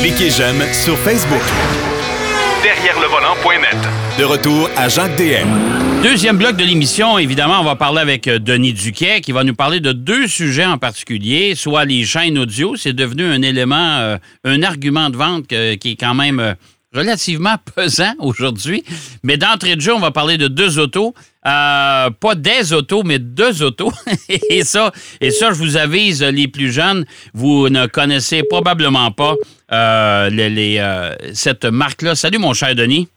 Cliquez j'aime sur Facebook. Derrière le volant.net. De retour à Jacques DM. Deuxième bloc de l'émission, évidemment, on va parler avec euh, Denis Duquet qui va nous parler de deux sujets en particulier, soit les chaînes audio, c'est devenu un élément, euh, un argument de vente qui est quand même euh, relativement pesant aujourd'hui. Mais d'entrée de jeu, on va parler de deux autos. Euh, pas des autos, mais deux autos. et ça, je vous avise, les plus jeunes, vous ne connaissez probablement pas euh, euh, cette marque-là. Salut, mon cher Denis.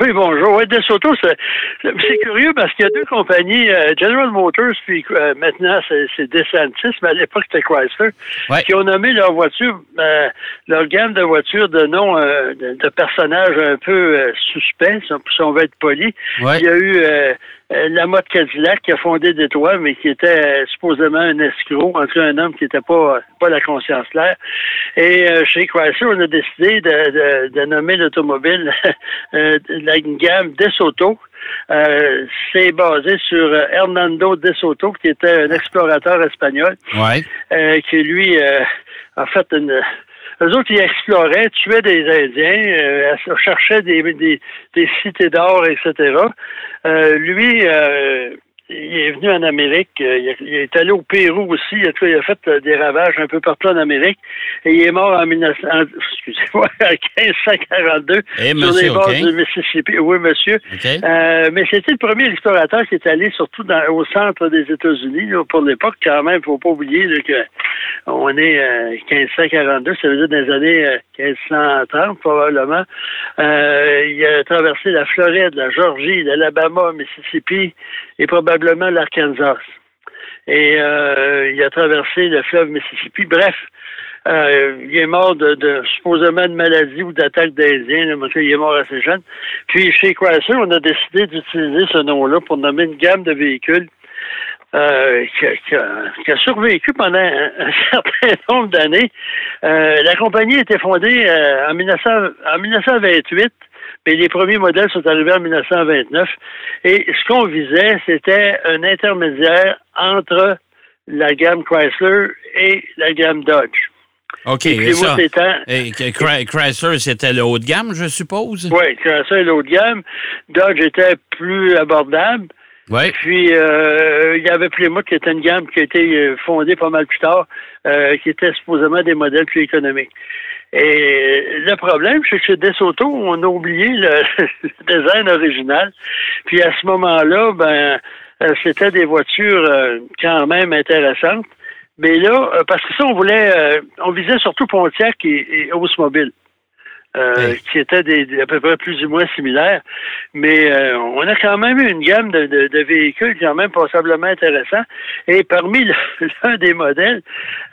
Oui, bonjour. Oui, DeSoto, c'est c'est curieux parce qu'il y a deux compagnies, euh, General Motors, puis euh, maintenant c'est DeSantis, mais à l'époque c'était Chrysler, Ouais. qui ont nommé leur voiture, euh, leur gamme de voitures de nom euh, de, de personnages un peu euh, suspects, si on- veut être poli. Ouais. Il y a eu euh, la mode Cadillac qui a fondé Détroit, mais qui était euh, supposément un escroc, en tout cas un homme qui n'était pas, pas la conscience claire. Et euh, chez Chrysler, on a décidé de, de, de nommer l'automobile euh, la gamme DeSoto. Euh, c'est basé sur euh, Hernando De Soto, qui était un explorateur espagnol, Ouais. euh, qui lui euh, a fait une. Eux autres, ils exploraient, tuaient des Indiens, euh, cherchaient des, des, des cités d'or, etc. Euh, lui, euh, il est venu en Amérique, euh, il, est- il allé au Pérou aussi, en tout cas, il a fait euh, des ravages un peu partout en Amérique, et il est mort en, 1900, en- excusez-moi, en 1542 Eh, sur les bords du Mississippi. Oui, monsieur. Euh, mais c'était le premier explorateur qui est allé surtout dans, au centre des États-Unis pour l'époque. Quand même, faut pas oublier là, que on est euh, 1542, ça veut dire dans les années euh, 1530 probablement. Il a traversé la Floride, la Georgie, l'Alabama, Mississippi et probablement l'Arkansas. Et euh, il a traversé le fleuve Mississippi. Bref, euh, il est mort de, de supposément de maladie ou d'attaque d'Indiens. qu'il est mort assez jeune. Puis chez Chrysler, on a décidé d'utiliser ce nom-là pour nommer une gamme de véhicules euh, qui, a, survécu pendant un, certain nombre d'années. La compagnie a été fondée en, 1900 en 1928, mais les premiers modèles sont arrivés en 1929. Et ce qu'on visait, c'était un intermédiaire entre la gamme Chrysler et la gamme Dodge. OK. Et et puis, ça, et Chrysler, c'était le haut de gamme, je suppose? Oui, Chrysler est l'autre gamme. Dodge était plus abordable. Oui. Puis, euh, il y avait Plymouth qui était une gamme qui a été euh, fondée pas mal plus tard, euh, qui était supposément des modèles plus économiques. Et le problème, c'est que chez DeSoto, on a oublié le, design original. Puis à ce moment-là, ben, euh, c'était des voitures euh, quand même intéressantes. Mais là, parce que ça, on voulait, on visait surtout Pontiac et, et Oldsmobile. Euh, Oui. qui étaient des, des- à peu près plus ou moins similaires. Mais euh, on a quand même eu une gamme de, de- de véhicules quand même passablement intéressants. Et parmi l'un des modèles,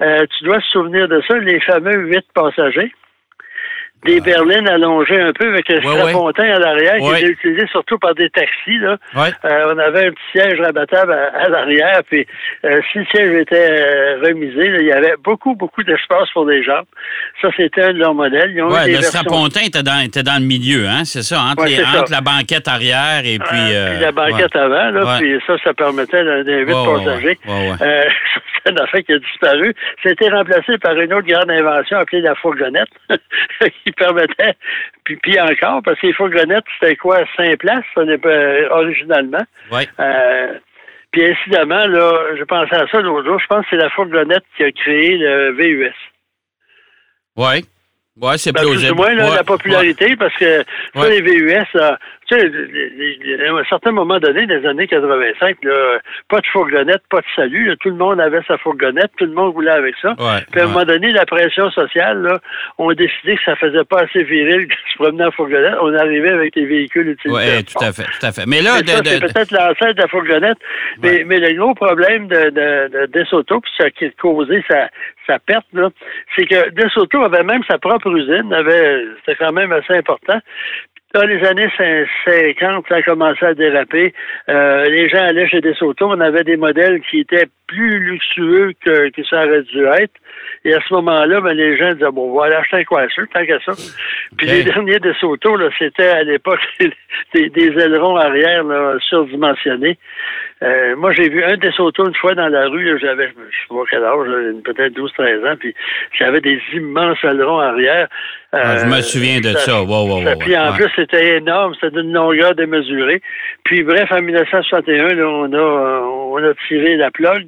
euh, tu dois se souvenir de ça, les fameux huit passagers. Des berlines allongées un peu avec un Ouais, à l'arrière Ouais. qui était utilisé surtout par des taxis. Là. Ouais. Euh, on avait un petit siège rabattable à, à l'arrière, puis euh, si le siège était euh, remisé, là, il y avait beaucoup, beaucoup d'espace pour les jambes. Ça, c'était un de leurs modèles. Ils ont eu Ouais, des le versions- strapontin était dans, était dans le milieu, hein? C'est ça, entre, les- ça. entre la banquette arrière et puis. Euh, puis la banquette avant, là, puis ça, ça permettait d'un huit passagers. Euh, c'est un affaire qui a disparu. Ça a été remplacé par une autre grande invention appelée la fourgonnette, permettait, puis, puis encore, parce que les fourgonnettes, c'était quoi, cinq places, ça n'est pas euh, originalement. Ouais. Euh, puis incidemment, là, je pensais à ça l'autre jour, je pense que c'est la fourgonnette qui a créé le VUS. Ouais. Ouais, c'est Ben, plus plausible. ou moins, là, Ouais, la popularité, parce que ça, les VUS, là, tu sais, à un certain moment donné, des années 85, là, pas de fourgonnette, pas de salut, là, tout le monde avait sa fourgonnette, tout le monde voulait avec ça. Ouais, Puis à un moment donné, la pression sociale, là, on a décidé que ça faisait pas assez viril de se promener en fourgonnette. On arrivait avec les véhicules utilisés. Ouais, tout à fait, tout à fait. Mais là, ça, de- c'est de- peut-être l'ancêtre de la fourgonnette. Mais, mais le gros problème de, de, de Desoto, puis ça qui a causé sa, sa perte, là, c'est que Desoto avait même sa propre usine, avait, c'était quand même assez important. Dans les années cin- 50, ça a commencé à déraper. Euh, les gens allaient chez Desoto, on avait des modèles qui étaient plus luxueux que, que ça aurait dû être. Et à ce moment-là, ben, les gens disaient, bon, on va aller acheter un Chrysler, tant qu'à ça. Puis les derniers DeSoto, là, c'était à l'époque des, des ailerons arrière là, surdimensionnés. Euh, moi, j'ai vu un des autos une fois dans la rue, j'avais, je sais pas quel âge, peut-être 12-13 ans, puis j'avais des immenses ailerons arrière. Ah, je me Euh, souviens de ça. Wow, wow, ça- wow, Puis en ouais. plus, c'était énorme, c'était d'une longueur démesurée. Puis bref, en 1961, là, on a euh, on a tiré la plug,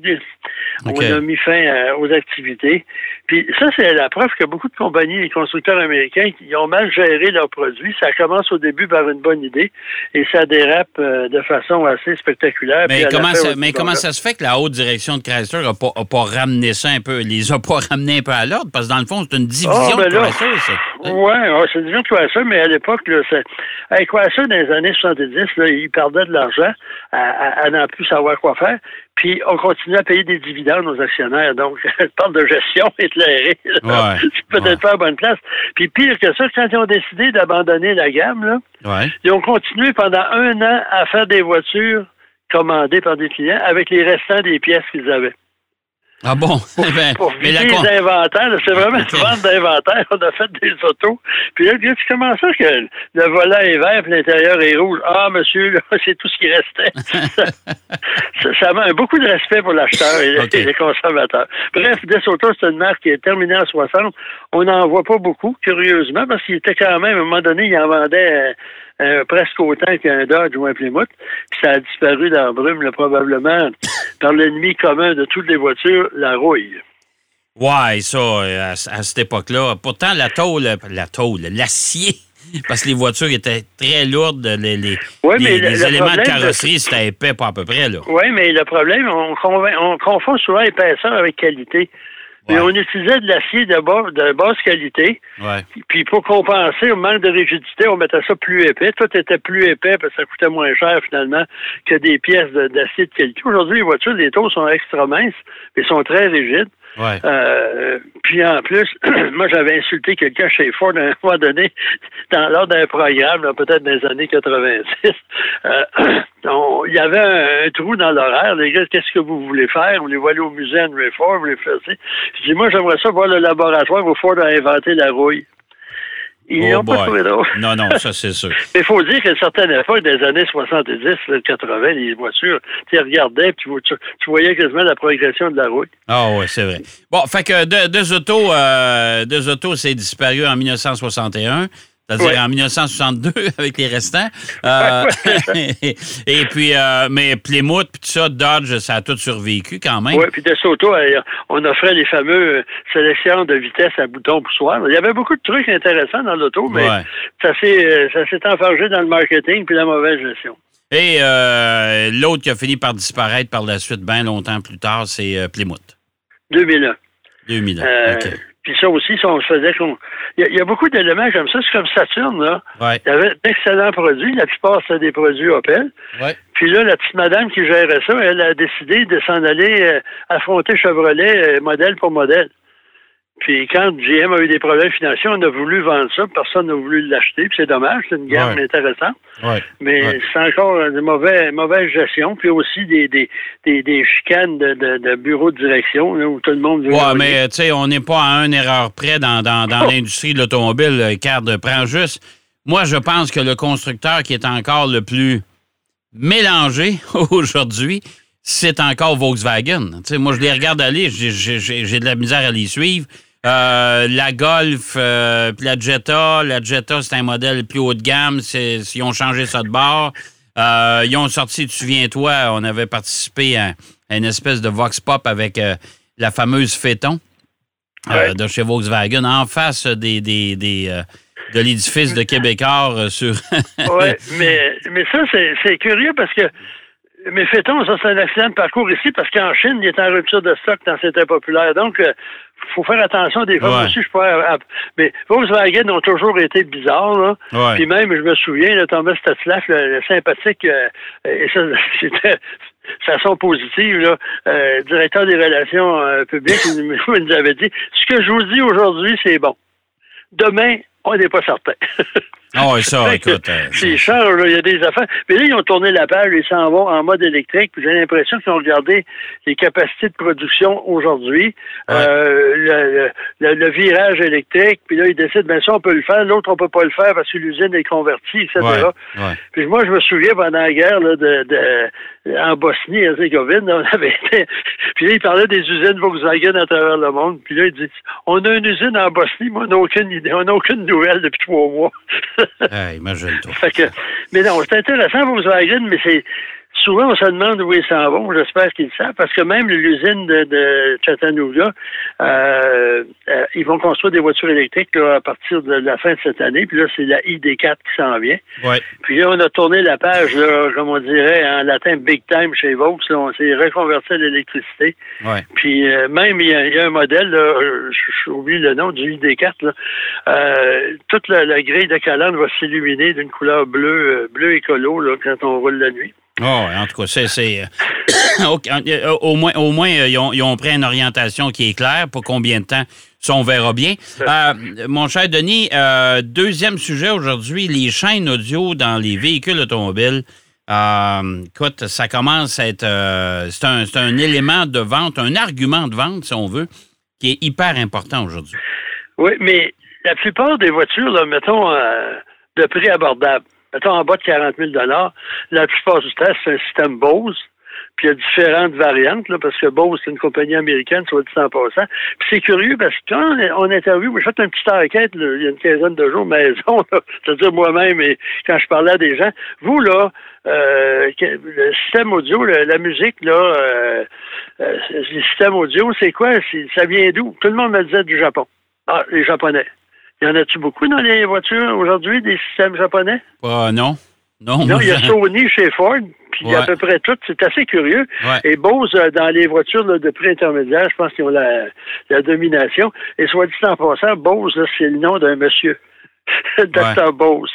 on a mis fin euh, aux activités. Puis ça, c'est la preuve que beaucoup de compagnies, les constructeurs américains, ils ont mal géré leurs produits. Ça commence au début par une bonne idée et ça dérape euh, de façon assez spectaculaire. Mais comment, ça, mais comment ça se fait que la haute direction de Chrysler n'a pas, a pas ramené ça un peu, les a pas ramenés un peu à l'ordre? Parce que dans le fond, c'est une division Ah, ben de là, Chrysler, ça. Ouais, c'est disons que Chrysler, mais à l'époque, là, c'est, avec Chrysler, dans les années 70, là, ils perdaient de l'argent à, à, à n'en plus savoir quoi faire. Puis on continuait à payer des dividendes aux actionnaires. Donc, je parle de gestion éclairée. Ouais, C'est peut-être ouais. pas à bonne place. Puis pire que ça, quand ils ont décidé d'abandonner la gamme, là, Ouais. ils ont continué pendant un an à faire des voitures commandées par des clients avec les restants des pièces qu'ils avaient. Ah bon? Ben, Pour mais la vider con- les inventaires, c'est vraiment une vente d'inventaire. On a fait des autos. Puis là, tu comment ça que le volant est vert et l'intérieur est rouge? Ah, monsieur, là, c'est tout ce qui restait. ça, ça, ça manque beaucoup de respect pour l'acheteur et, les consommateurs. Bref, Desoto, c'est une marque qui est terminée en 60. On n'en voit pas beaucoup, curieusement, parce qu'il était quand même, à un moment donné, il en vendait euh, euh, presque autant qu'un Dodge ou un Plymouth. Puis ça a disparu dans la brume, là, probablement par l'ennemi commun de toutes les voitures, la rouille. Ouais, ça, euh, à, à cette époque-là. Pourtant, la tôle, la tôle, l'acier, parce que les voitures étaient très lourdes, les, les, Ouais, les- mais le- les le éléments de carrosserie, c'était épais, pas à peu près, là. Oui, mais le problème, on, on confond souvent épaisseur avec qualité. Mais on utilisait de l'acier de, bas- de basse qualité, Ouais. puis pour compenser au manque de rigidité, on mettait ça plus épais. Tout était plus épais parce que ça coûtait moins cher finalement que des pièces de- d'acier de, qualité. Aujourd'hui, les voitures, les taux sont extra minces, mais sont très rigides. Euh, puis en plus, moi j'avais insulté quelqu'un chez Ford à un moment donné, dans lors d'un programme, peut-être dans les années 86. Euh, on- il y avait un, un trou dans l'horaire. Les gars, qu'est-ce que vous voulez faire? Vous voulez aller au musée Henry Ford? Vous voulez faire ça? Je dis, moi j'aimerais ça voir le laboratoire où Ford a inventé la rouille. Ils Oh n'ont pas trouvé drôle. Non, non, ça, c'est sûr. Mais il faut dire qu'à une certaine époque, des années 70, là, 80, les voitures, tu les regardais, puis tu, tu voyais quasiment la progression de la rouille. Ah oui, c'est vrai. Bon, fait que deux, deux autos, euh, deux autos, c'est disparu en 1961. C'est-à-dire Ouais. en 1962 avec les restants. Euh, et puis, euh, mais Plymouth, puis tout ça, Dodge, ça a tout survécu quand même. Oui, puis de Soto, euh, on offrait les fameux sélections de vitesse à bouton poussoir. Il y avait beaucoup de trucs intéressants dans l'auto, mais Ouais. ça s'est ça s'est enfargé dans le marketing puis la mauvaise gestion. Et euh, l'autre qui a fini par disparaître par la suite, bien longtemps plus tard, c'est Plymouth. 2001. 2000 ans. Euh, OK. Puis ça aussi, ça, on se faisait qu'on. Il y, a- il y a beaucoup d'éléments comme ça. C'est comme Saturne, là. Ouais. Il y avait d'excellents produits. La plupart, c'était des produits Opel. Ouais. Puis là, la petite madame qui gérait ça, elle a décidé de s'en aller euh, affronter Chevrolet euh, modèle pour modèle. Puis quand GM a eu des problèmes financiers, on a voulu vendre ça, personne n'a voulu l'acheter, puis c'est dommage, c'est une gamme Ouais. intéressante. Ouais. Mais Ouais. c'est encore une mauvaise, mauvaise gestion, puis aussi des, des, des, des chicanes de, de, de bureau de direction, là, où tout le monde veut Ouais, mais tu sais, on n'est pas à une erreur près dans, dans, dans Oh. l'industrie de l'automobile, euh, Card. Prends juste. Moi, je pense que le constructeur qui est encore le plus mélangé aujourd'hui, c'est encore Volkswagen. Tu sais, moi, je les regarde aller, j'ai de la misère à les suivre. Euh, la Golf, euh, puis la Jetta. La Jetta, c'est un modèle plus haut de gamme. C'est- Ils ont changé ça de bord. Euh, ils ont sorti, tu souviens-toi, on avait participé à, à une espèce de Vox Pop avec la fameuse Phaeton Ouais. de chez Volkswagen en face des, des, des, de l'édifice de Québécois sur. Oui, mais, mais ça, c'est c'est curieux parce que. Mais fait-on, ça, c'est un accident de parcours ici parce qu'en Chine, il est en rupture de stock quand c'était populaire. Donc, il faut faire attention des fois. Ouais. Aussi, je pas. à- à- mais Volkswagen ont toujours été bizarres, là. Ouais. Puis même, je me souviens, là, Thomas Statzlaff, le, le sympathique, euh, et ça, c'était façon positive, là, euh, directeur des relations euh, publiques, il nous avait dit ce que je vous dis aujourd'hui, c'est bon. Demain, on n'est pas certain. Ah ça, écoute. euh, C'est cher, là, il y a des affaires. Mais là, ils ont tourné la page, ils s'en vont en mode électrique, puis j'ai l'impression qu'ils ont regardé les capacités de production aujourd'hui, Ouais. euh, le, le- le virage électrique, puis là, ils décident, ben ça, on peut le faire, l'autre, on peut pas le faire parce que l'usine est convertie, etc. ouais, ouais. Puis moi, je me souviens pendant la guerre là, de, de en Bosnie-Herzégovine, on avait été. Puis là, il parlait des usines Volkswagen à travers le monde. Puis là, il dit On a une usine en Bosnie, mais on n'a aucune idée, on n'a aucune nouvelle depuis trois mois. imagine-toi. mais non, c'est intéressant Volkswagen, mais c'est souvent, on se demande où ils s'en vont. J'espère qu'ils le savent, parce que même l'usine de, Chattanooga, euh, euh, ils vont construire des voitures électriques à partir de la fin de cette année. Puis là, c'est la ID4 qui s'en vient. Ouais. Puis là, on a tourné la page, comme on dirait en latin, big time chez Vaux. on s'est reconverti à l'électricité. Ouais. Puis euh, même, il y, a, un modèle, j'oublie le nom du ID4, toute la, grille de calandre va s'illuminer d'une couleur bleue, bleu écolo là, quand on roule la nuit. Oh, en tout cas, c'est. Euh, au moins, au moins euh, ils, ont, pris une orientation qui est claire pour combien de temps, ça, on verra bien. Euh, mon cher Denis, deuxième sujet aujourd'hui, les chaînes audio dans les véhicules automobiles. écoute, ça commence à être. c'est un, un, élément de vente, un argument de vente, si on veut, qui est hyper important aujourd'hui. Oui, mais la plupart des voitures, là, mettons, de prix abordable mettons en bas de 40 000 la plupart du temps, c'est un système Bose. Puis il y a différentes variantes, là, parce que Bose, c'est une compagnie américaine, soit dit en passant. Puis c'est curieux parce que quand on, interviewe, j'ai fait une petite enquête il y a une quinzaine de jours maison, c'est-à-dire moi-même et quand je parlais à des gens, vous là, euh, le système audio, la musique, là, euh, euh, le système audio, c'est quoi? Ça vient d'où? Tout le monde me disait du Japon. Ah, les Japonais. Y en a-tu beaucoup dans les voitures aujourd'hui, des systèmes japonais? Euh, non. Non, non il y a Sony chez Ford, puis il y a à peu près tout. C'est assez curieux. Et Bose, euh, dans les voitures de prix intermédiaire, je pense qu'ils ont la, la, domination. Et soit dit en passant, Bose, c'est le nom d'un monsieur. Dr. Bose.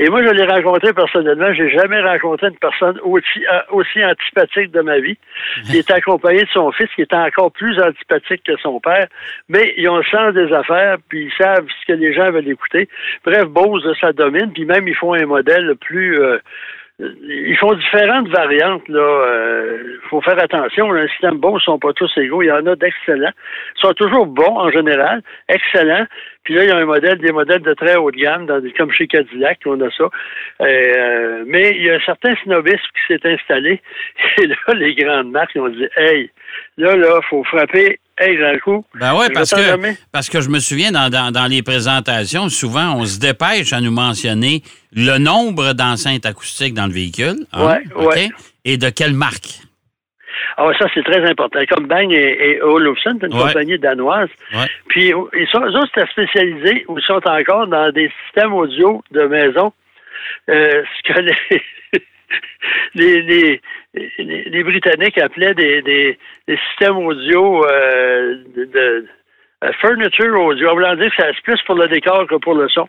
Et moi, je l'ai rencontré personnellement. J'ai jamais rencontré une personne aussi, euh, aussi antipathique de ma vie. Il était accompagné de son fils, qui était encore plus antipathique que son père. Mais ils ont le sens des affaires, puis ils savent ce que les gens veulent écouter. Bref, Bose, ça domine. Puis même, ils font un modèle plus... Euh, ils font différentes variantes. Là, euh, faut faire attention. Les systèmes bons ne sont pas tous égaux. Il y en a d'excellents. Ils sont toujours bons en général, excellents. Puis là, il y a un modèle, des modèles de très haut de gamme, comme chez Cadillac, on a ça. Euh, mais il y a un certain snobisme qui s'est installé. Et là, les grandes marques ont dit Hey, là, là, faut frapper Hey, j'ai coup. Ben oui, parce que, parce que je me souviens, dans, dans, les présentations, souvent, on se dépêche à nous mentionner le nombre d'enceintes acoustiques dans le véhicule. Hein, oui, Et de quelle marque? Ah ça, c'est très important. Comme Bang et, et Olufsen, c'est une compagnie danoise. Puis, ils sont, eux autres, spécialisés, ou sont encore dans des systèmes audio de maison. Euh, ce que les, les, les, Britanniques appelaient des, des, systèmes audio euh, de, euh, furniture audio. On va dire que c'est plus pour le décor que pour le son.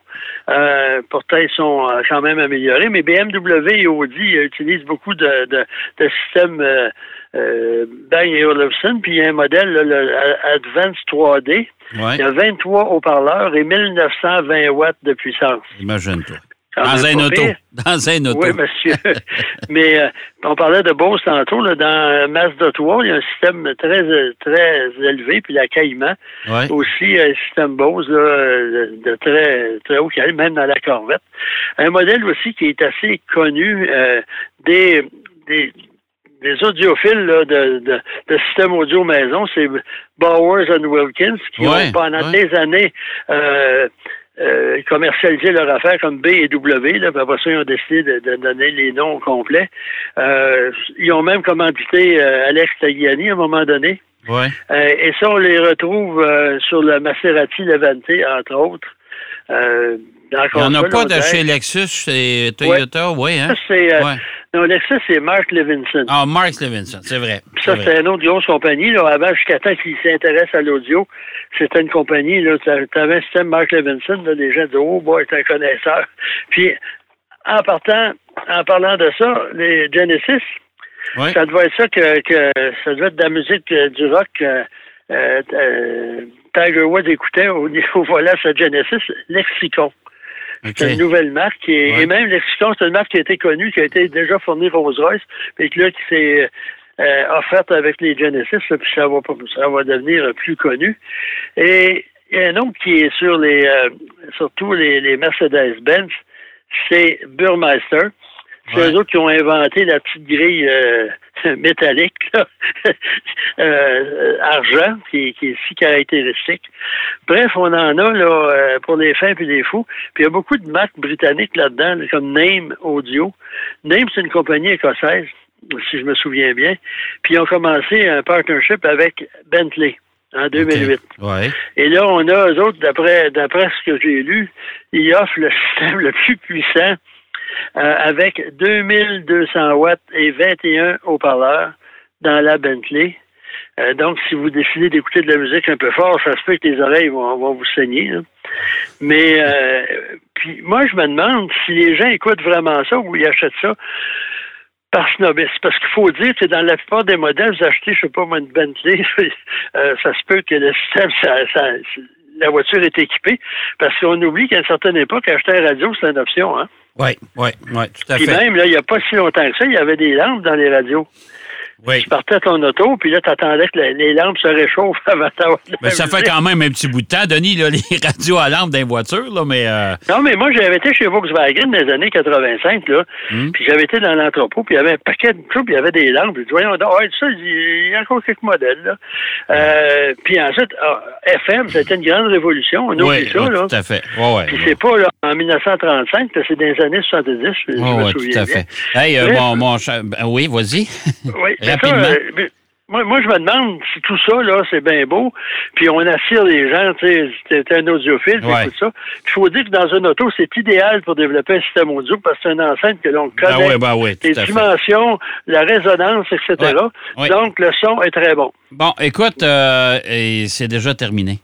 Euh, pourtant, ils sont euh, quand même améliorés, mais BMW et Audi utilisent beaucoup de, de, de systèmes Bang et Olufsen, puis il y a un modèle, le Advance 3D. Il y a 23 haut-parleurs et 1920 watts de puissance. Imagine-toi. Dans un auto. Dans un auto. Oui, monsieur. Mais euh, on parlait de Bose tantôt. Là, dans Mazda 3, il y a un système très, très élevé, puis la Caïman aussi, un système Bose là, de très, très haut même dans la Corvette. Un modèle aussi qui est assez connu euh, des, des, des audiophiles là, de, de, de système audio maison, c'est Bowers and Wilkins, qui ont pendant des années euh, euh, commercialiser leur affaire comme B et W. Là, après ça, ils ont décidé de, donner les noms complets. Euh, ils ont même commandité euh, Alex Tagliani à un moment donné. Ouais. Euh, et ça, on les retrouve sur le Maserati Levante, entre autres. Il n'y en a pas de chez Lexus, chez Toyota, oui. hein? c'est, non, Lexus, c'est Mark Levinson. Ah, Mark Levinson, c'est vrai. ça, c'est une autre grosse compagnie. Là, avant, jusqu'à temps qu'ils s'intéressent à l'audio, c'était une compagnie, tu avais un système Mark Levinson, là, les gens disaient, oh, boy, c'est un connaisseur. Puis, en partant, en parlant de ça, les Genesis, ça devait être ça que, que, ça devait être de la musique euh, du rock. Euh, euh, Tiger Woods écoutait au niveau voilà sa Genesis, Lexicon. C'est une nouvelle marque. Et, même Lexicon, c'est une marque qui a été connue, qui a été déjà fournie Rolls-Royce, puis là, qui s'est euh, offerte avec les Genesis, puis ça va, ça va devenir plus connu. Et il y a un autre qui est sur les, euh, surtout les, les Mercedes-Benz, c'est Burmeister. C'est eux autres qui ont inventé la petite grille euh, métallique, là, euh, argent, qui, qui, est si caractéristique. Bref, on en a là, euh, pour les fins et les fous. Puis il y a beaucoup de marques britanniques là-dedans, comme Name Audio. Name, c'est une compagnie écossaise, si je me souviens bien. Puis ils ont commencé un partnership avec Bentley en 2008. Ouais. Et là, on a, eux autres, d'après, d'après ce que j'ai lu, ils offrent le système le plus puissant euh, avec 2200 watts et 21 haut-parleurs dans la Bentley. Euh, donc, si vous décidez d'écouter de la musique un peu fort, ça se peut que les oreilles vont, vous saigner. Mais, euh, puis moi, je me demande si les gens écoutent vraiment ça ou ils achètent ça par snobisme. Parce qu'il faut dire que dans la plupart des modèles, vous achetez, je sais pas moi, une Bentley, euh, ça se peut que le système, ça, ça- la voiture est équipée. Parce qu'on oublie qu'à une certaine époque, acheter un radio, c'est une option. Hein? Oui, oui, oui, tout à Puis fait. même, là, il n'y a pas si longtemps que ça, il y avait des lampes dans les radios. Oui. Tu partais à ton auto, puis là, tu attendais que les lampes se réchauffent avant d'avoir de la Mais ça fait quand même un petit bout de temps, Denis, là, les radios à lampe dans les voitures, là, mais euh, Non, mais moi, j'avais été chez Volkswagen dans les années 85, là, Hmm. puis j'avais été dans l'entrepôt, puis il y avait un paquet de trucs, puis il y avait des lampes. Puis, voyons ah, ça, il y a encore quelques modèles, là. Euh, puis ensuite, ah, FM, c'était une grande révolution, on oublie oui, ça, oui, là. tout à fait. Ouais, ouais, Puis c'est pas là, en 1935, là, c'est dans les années 70, je, je Ouais, me ouais, tout à bien. fait. Hey, euh, mon, ben oui, vas-y. Oui, ça. Euh, mais moi, moi, je me demande si tout ça, là, c'est bien beau, puis on attire les gens, tu sais, t'es un audiophile, Ouais. écoutes ça. Il faut dire que dans une auto, c'est idéal pour développer un système audio parce que c'est une enceinte que l'on Ben connaît. ben tout les fait. dimensions, la résonance, etc. Donc, le son est très bon. Bon, écoute, euh, et c'est déjà terminé.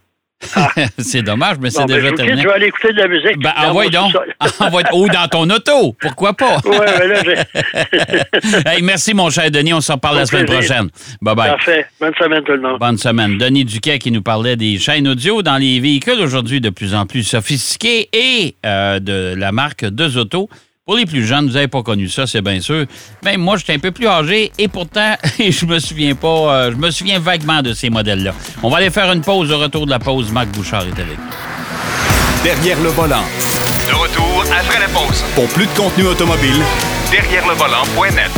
c'est dommage, mais c'est Ah. Ben, déjà terminé. je vais aller écouter de la musique. Ben, envoie mon donc. Envoie- Ou dans ton auto, pourquoi pas? Ouais, mais là, j'ai... hey, merci, mon cher Denis. On se reparle la semaine plaisir. prochaine. Bye-bye. Parfait. Bonne semaine, tout le monde. Bonne semaine. Denis Duquet qui nous parlait des chaînes audio dans les véhicules aujourd'hui de plus en plus sophistiqués et euh, de la marque Deux Autos. Pour les plus jeunes, vous n'avez pas connu ça, c'est bien sûr. Même moi, j'étais un peu plus âgé et pourtant, je me souviens pas, euh, je me souviens vaguement de ces modèles-là. On va aller faire une pause. Au retour de la pause, Marc Bouchard est avec. Derrière le volant. De retour après la pause. Pour plus de contenu automobile, Derrière le volant.net.